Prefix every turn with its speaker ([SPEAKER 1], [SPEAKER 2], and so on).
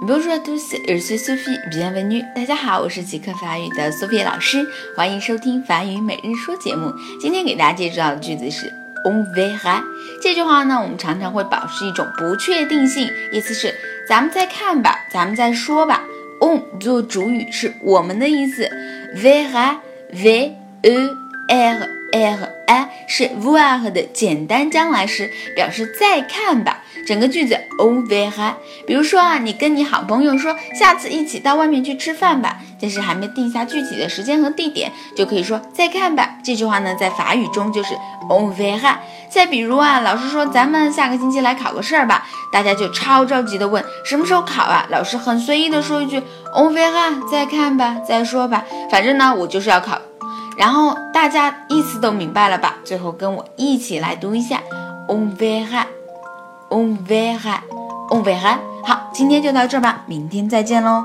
[SPEAKER 1] Bonjour à tous, je suis Sophie, bienvenue. 大家好，我是极客法语的 Sophie 老师，欢迎收听法语每日说节目。今天给大家介绍的句子是 on verra。这句话呢，我们常常会保持一种不确定性，意思是咱们再看吧，咱们再说吧。on 做主语是我们的意思，verra v e r r a 是 voir 的简单将来时，表示再看吧。整个句子 on verra。比如说啊，你跟你好朋友说下次一起到外面去吃饭吧，但是还没定下具体的时间和地点，就可以说再看吧。这句话呢，在法语中就是 on verra。再比如啊，老师说咱们下个星期来考个试儿吧，大家就超着急的问什么时候考啊？老师很随意的说一句 on verra，再看吧，再说吧，反正呢我就是要考。然后大家意思都明白了吧？最后跟我一起来读一下 on verra。On verra, on verra。好，今天就到这吧，明天再见喽。